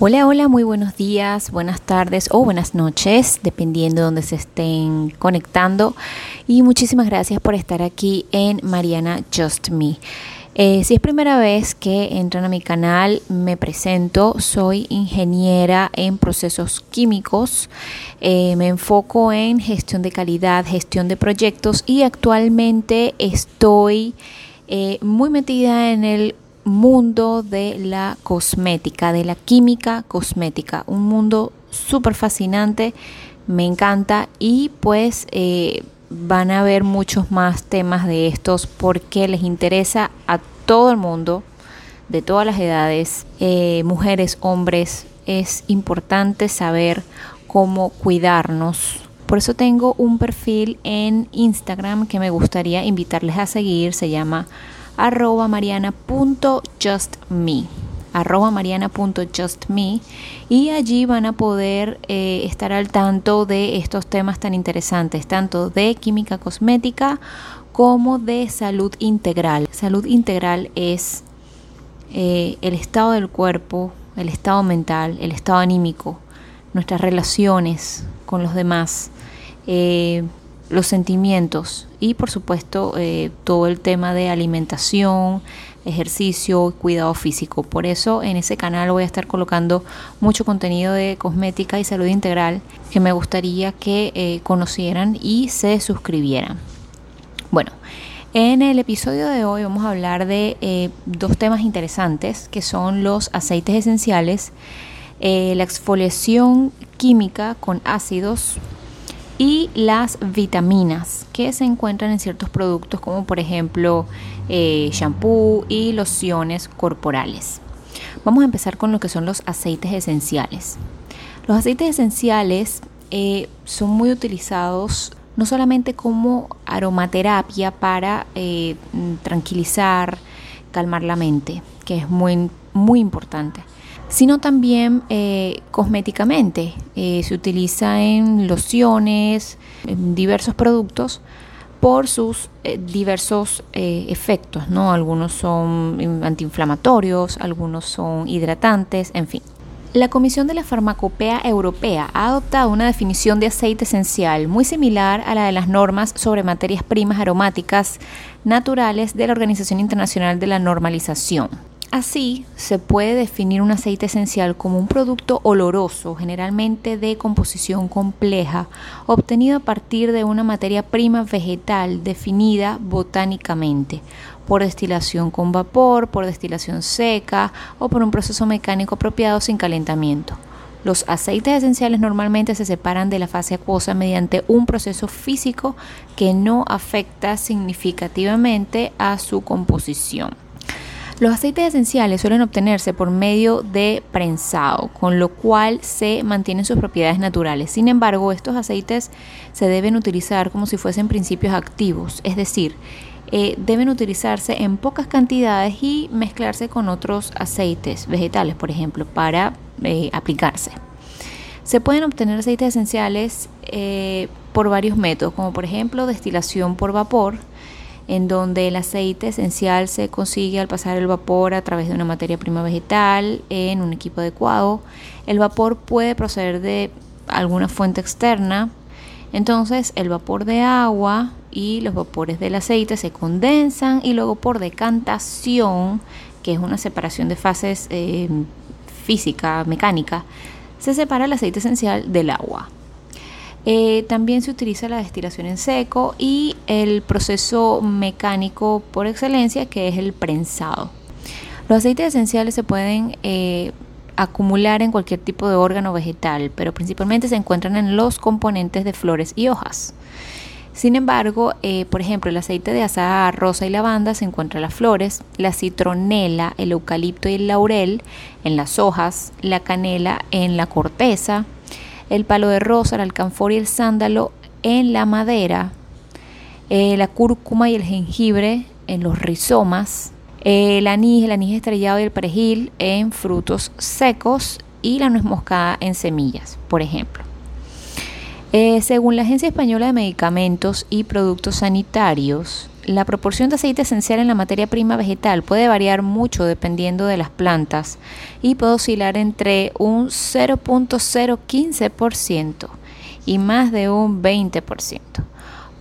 Hola, hola, muy buenos días, buenas tardes o buenas noches, dependiendo de donde se estén conectando. Y muchísimas gracias por estar aquí en Mariana Just Me. Eh, si es primera vez que entran a mi canal, me presento. Soy ingeniera en procesos químicos. Eh, me enfoco en gestión de calidad, gestión de proyectos y actualmente estoy eh, muy metida en el mundo de la cosmética, de la química cosmética. Un mundo súper fascinante, me encanta y pues eh, van a ver muchos más temas de estos porque les interesa a todo el mundo, de todas las edades, eh, mujeres, hombres. Es importante saber cómo cuidarnos. Por eso tengo un perfil en Instagram que me gustaría invitarles a seguir. Se llama arroba mariana.justme arroba mariana.justme y allí van a poder eh, estar al tanto de estos temas tan interesantes, tanto de química cosmética como de salud integral. Salud integral es eh, el estado del cuerpo, el estado mental, el estado anímico, nuestras relaciones con los demás, eh, los sentimientos y por supuesto eh, todo el tema de alimentación, ejercicio, cuidado físico. Por eso en ese canal voy a estar colocando mucho contenido de cosmética y salud integral que me gustaría que eh, conocieran y se suscribieran. Bueno, en el episodio de hoy vamos a hablar de eh, dos temas interesantes que son los aceites esenciales, la exfoliación química con ácidos y las vitaminas que se encuentran en ciertos productos como por ejemplo eh, shampoo y lociones corporales. Vamos a empezar con lo que son los aceites esenciales. Los aceites esenciales eh, son muy utilizados no solamente como aromaterapia para eh, tranquilizar, calmar la mente, que es muy, muy importante, sino también eh, cosméticamente. Eh, se utiliza en lociones, en diversos productos por sus eh, diversos efectos, ¿no? Algunos son antiinflamatorios, algunos son hidratantes, en fin. La Comisión de la Farmacopea Europea ha adoptado una definición de aceite esencial muy similar a la de las normas sobre materias primas aromáticas naturales de la Organización Internacional de la Normalización. Así, se puede definir un aceite esencial como un producto oloroso, generalmente de composición compleja, obtenido a partir de una materia prima vegetal definida botánicamente, por destilación con vapor, por destilación seca o por un proceso mecánico apropiado sin calentamiento. Los aceites esenciales normalmente se separan de la fase acuosa mediante un proceso físico que no afecta significativamente a su composición. Los aceites esenciales suelen obtenerse por medio de prensado, con lo cual se mantienen sus propiedades naturales. Sin embargo, estos aceites se deben utilizar como si fuesen principios activos, es decir, eh, deben utilizarse en pocas cantidades y mezclarse con otros aceites vegetales, por ejemplo, para eh, aplicarse. Se pueden obtener aceites esenciales eh, por varios métodos, como por ejemplo destilación por vapor, en donde el aceite esencial se consigue al pasar el vapor a través de una materia prima vegetal en un equipo adecuado. El vapor puede proceder de alguna fuente externa, entonces el vapor de agua y los vapores del aceite se condensan y luego por decantación, que es una separación de fases eh, física, mecánica, se separa el aceite esencial del agua. Eh, también se utiliza la destilación en seco y el proceso mecánico por excelencia que es el prensado. Los aceites esenciales se pueden eh, acumular en cualquier tipo de órgano vegetal, pero principalmente se encuentran en los componentes de flores y hojas. Sin embargo, eh, por ejemplo, el aceite de azahar, rosa y lavanda se encuentra en las flores, la citronela, el eucalipto y el laurel en las hojas, la canela en la corteza, el palo de rosa, el alcanfor y el sándalo en la madera, eh, la cúrcuma y el jengibre en los rizomas, el anís, el anís estrellado y el perejil en frutos secos y la nuez moscada en semillas, por ejemplo. Eh, según la Agencia Española de Medicamentos y Productos Sanitarios, la proporción de aceite esencial en la materia prima vegetal puede variar mucho dependiendo de las plantas y puede oscilar entre un 0.015% y más de un 20%.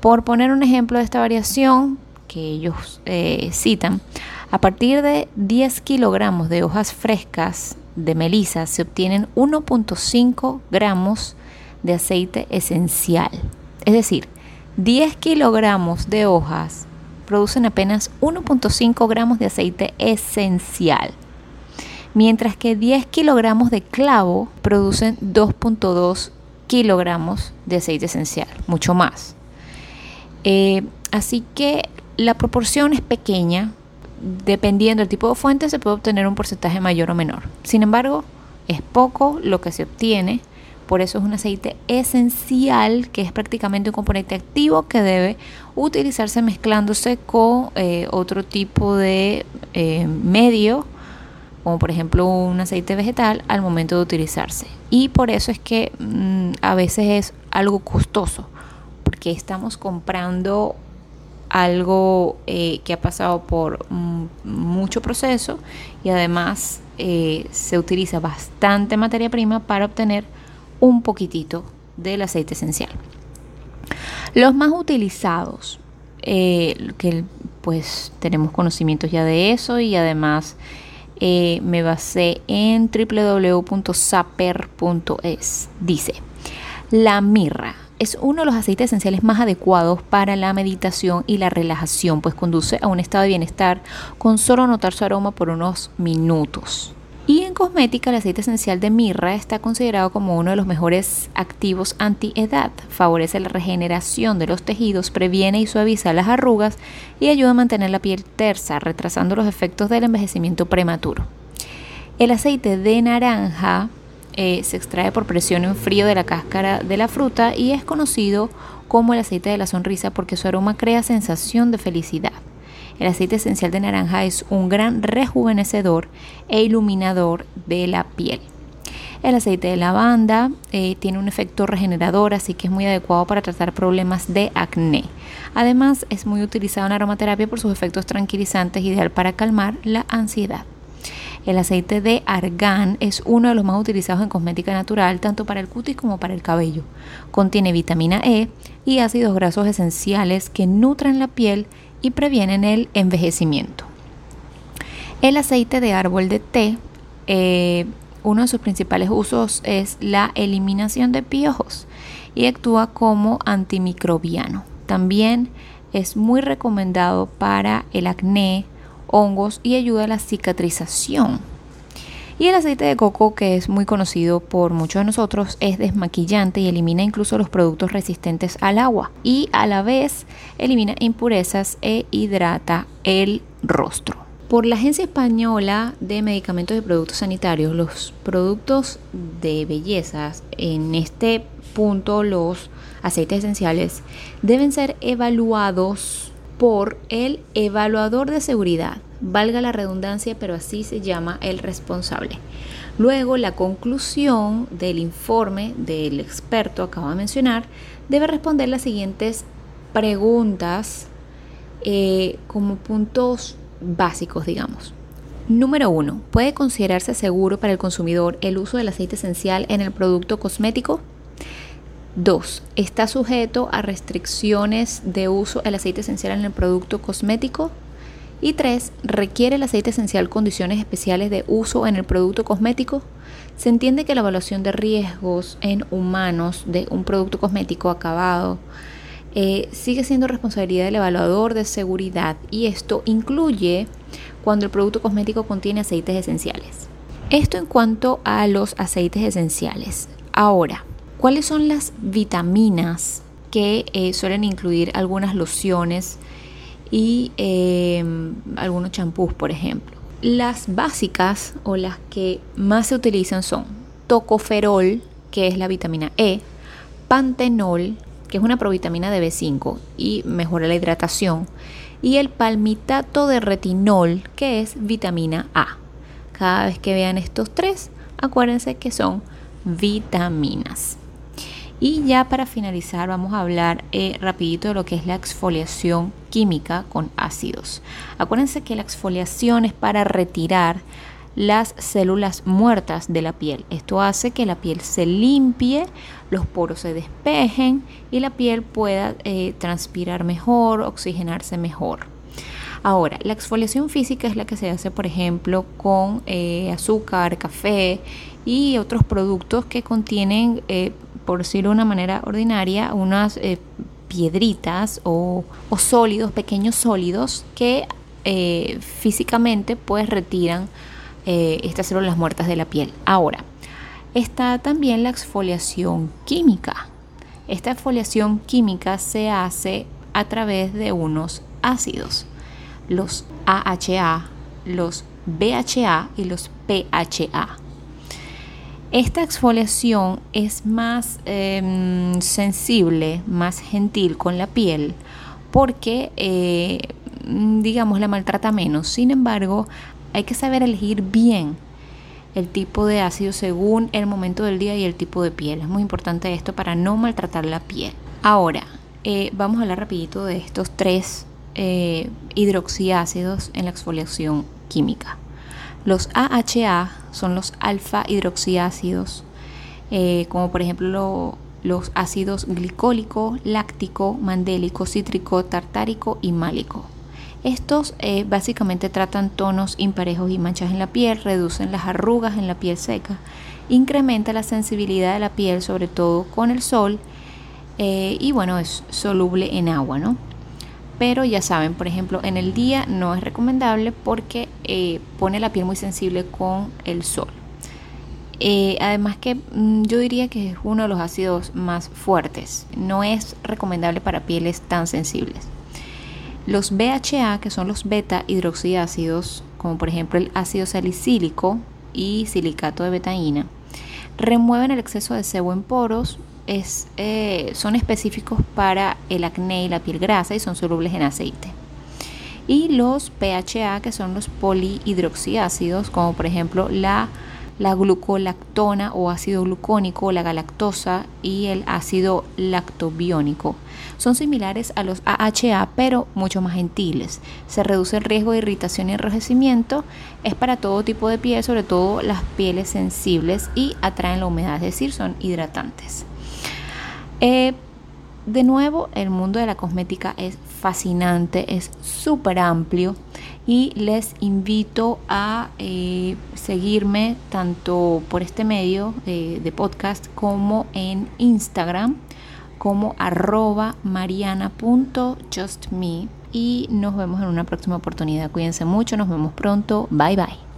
Por poner un ejemplo de esta variación que ellos eh, citan, a partir de 10 kilogramos de hojas frescas de melisa se obtienen 1.5 gramos de aceite esencial. Es decir, 10 kilogramos de hojas producen apenas 1.5 gramos de aceite esencial, mientras que 10 kilogramos de clavo producen 2.2 kilogramos de aceite esencial, mucho más. Eh, así que la proporción es pequeña, dependiendo del tipo de fuente se puede obtener un porcentaje mayor o menor. Sin embargo, es poco lo que se obtiene por eso es un aceite esencial que es prácticamente un componente activo que debe utilizarse mezclándose con eh, otro tipo de eh, medio, como por ejemplo un aceite vegetal, al momento de utilizarse. Y por eso es que mm, a veces es algo costoso, porque estamos comprando algo eh, que ha pasado por mm, mucho proceso y además se utiliza bastante materia prima para obtener un poquitito del aceite esencial. Los más utilizados, eh, que pues tenemos conocimientos ya de eso y además eh, me basé en www.saper.es. Dice, la mirra es uno de los aceites esenciales más adecuados para la meditación y la relajación, pues conduce a un estado de bienestar con solo notar su aroma por unos minutos. Y en cosmética, el aceite esencial de mirra está considerado como uno de los mejores activos anti-edad. Favorece la regeneración de los tejidos, previene y suaviza las arrugas y ayuda a mantener la piel tersa, retrasando los efectos del envejecimiento prematuro. El aceite de naranja eh, se extrae por presión en frío de la cáscara de la fruta y es conocido como el aceite de la sonrisa porque su aroma crea sensación de felicidad. El aceite esencial de naranja es un gran rejuvenecedor e iluminador de la piel. El aceite de lavanda eh, tiene un efecto regenerador, así que es muy adecuado para tratar problemas de acné. Además, es muy utilizado en aromaterapia por sus efectos tranquilizantes, ideal para calmar la ansiedad. El aceite de argán es uno de los más utilizados en cosmética natural, tanto para el cutis como para el cabello. Contiene vitamina E y ácidos grasos esenciales que nutren la piel y previenen el envejecimiento. El aceite de árbol de té, eh, uno de sus principales usos es la eliminación de piojos y actúa como antimicrobiano. También es muy recomendado para el acné, hongos y ayuda a la cicatrización. Y el aceite de coco, que es muy conocido por muchos de nosotros, es desmaquillante y elimina incluso los productos resistentes al agua. Y a la vez elimina impurezas e hidrata el rostro. Por la Agencia Española de Medicamentos y Productos Sanitarios, los productos de bellezas, en este punto los aceites esenciales, deben ser evaluados por el evaluador de seguridad valga la redundancia, pero así se llama el responsable. Luego, la conclusión del informe del experto, acabo de mencionar, debe responder las siguientes preguntas eh, como puntos básicos, digamos. Número uno, ¿puede considerarse seguro para el consumidor el uso del aceite esencial en el producto cosmético? 2. ¿Está sujeto a restricciones de uso el aceite esencial en el producto cosmético? Y 3. ¿Requiere el aceite esencial condiciones especiales de uso en el producto cosmético? Se entiende que la evaluación de riesgos en humanos de un producto cosmético acabado eh, sigue siendo responsabilidad del evaluador de seguridad y esto incluye cuando el producto cosmético contiene aceites esenciales. Esto en cuanto a los aceites esenciales. Ahora, ¿cuáles son las vitaminas que eh, suelen incluir algunas lociones? Y em, algunos champús, por ejemplo. Las básicas o las que más se utilizan son tocoferol, que es la vitamina E, pantenol, que es una provitamina de B5 y mejora la hidratación, y el palmitato de retinol, que es vitamina A. Cada vez que vean estos tres, acuérdense que son vitaminas. Y ya para finalizar vamos a hablar eh, rapidito de lo que es la exfoliación química con ácidos. Acuérdense que la exfoliación es para retirar las células muertas de la piel. Esto hace que la piel se limpie, los poros se despejen y la piel pueda eh, transpirar mejor, oxigenarse mejor. Ahora, la exfoliación física es la que se hace, por ejemplo, con eh, azúcar, café y otros productos que contienen, eh, por decirlo de una manera ordinaria, unas piedritas o, sólidos, pequeños sólidos que físicamente pues retiran eh, estas células muertas de la piel. Ahora, está también la exfoliación química. Esta exfoliación química se hace a través de unos ácidos, los AHA, los BHA y los PHA. Esta exfoliación es más em, sensible, más gentil con la piel, porque, eh, digamos, la maltrata menos. Sin embargo, hay que saber elegir bien el tipo de ácido según el momento del día y el tipo de piel. Es muy importante esto para no maltratar la piel. Ahora, eh, vamos a hablar rapidito de estos tres eh, hidroxiácidos en la exfoliación química. Los AHA son los alfa hidroxiácidos, eh, como por ejemplo los ácidos glicólico, láctico, mandélico, cítrico, tartárico y málico. Estos eh, básicamente tratan tonos imparejos y manchas en la piel, reducen las arrugas en la piel seca, incrementa la sensibilidad de la piel, sobre todo con el sol, eh, y bueno, es soluble en agua, ¿no? Pero ya saben, por ejemplo, en el día no es recomendable porque eh, pone la piel muy sensible con el sol. además que mm, yo diría que es uno de los ácidos más fuertes. No es recomendable para pieles tan sensibles. Los BHA, que son los beta hidroxiácidos, como por ejemplo el ácido salicílico y silicato de betaína, remueven el exceso de sebo en poros, eh, son específicos para el acné y la piel grasa y son solubles en aceite. Y los PHA, que son los polihidroxiácidos, como por ejemplo la la glucolactona o ácido glucónico, la galactosa y el ácido lactobiónico. Son similares a los AHA, pero mucho más gentiles. Se reduce el riesgo de irritación y enrojecimiento. Es para todo tipo de piel, sobre todo las pieles sensibles y atraen la humedad, es decir, son hidratantes. Eh, de nuevo, el mundo de la cosmética es fascinante, es súper amplio y les invito a eh, seguirme tanto por este medio de podcast como en Instagram como arroba mariana.justme y nos vemos en una próxima oportunidad. Cuídense mucho, nos vemos pronto. Bye bye.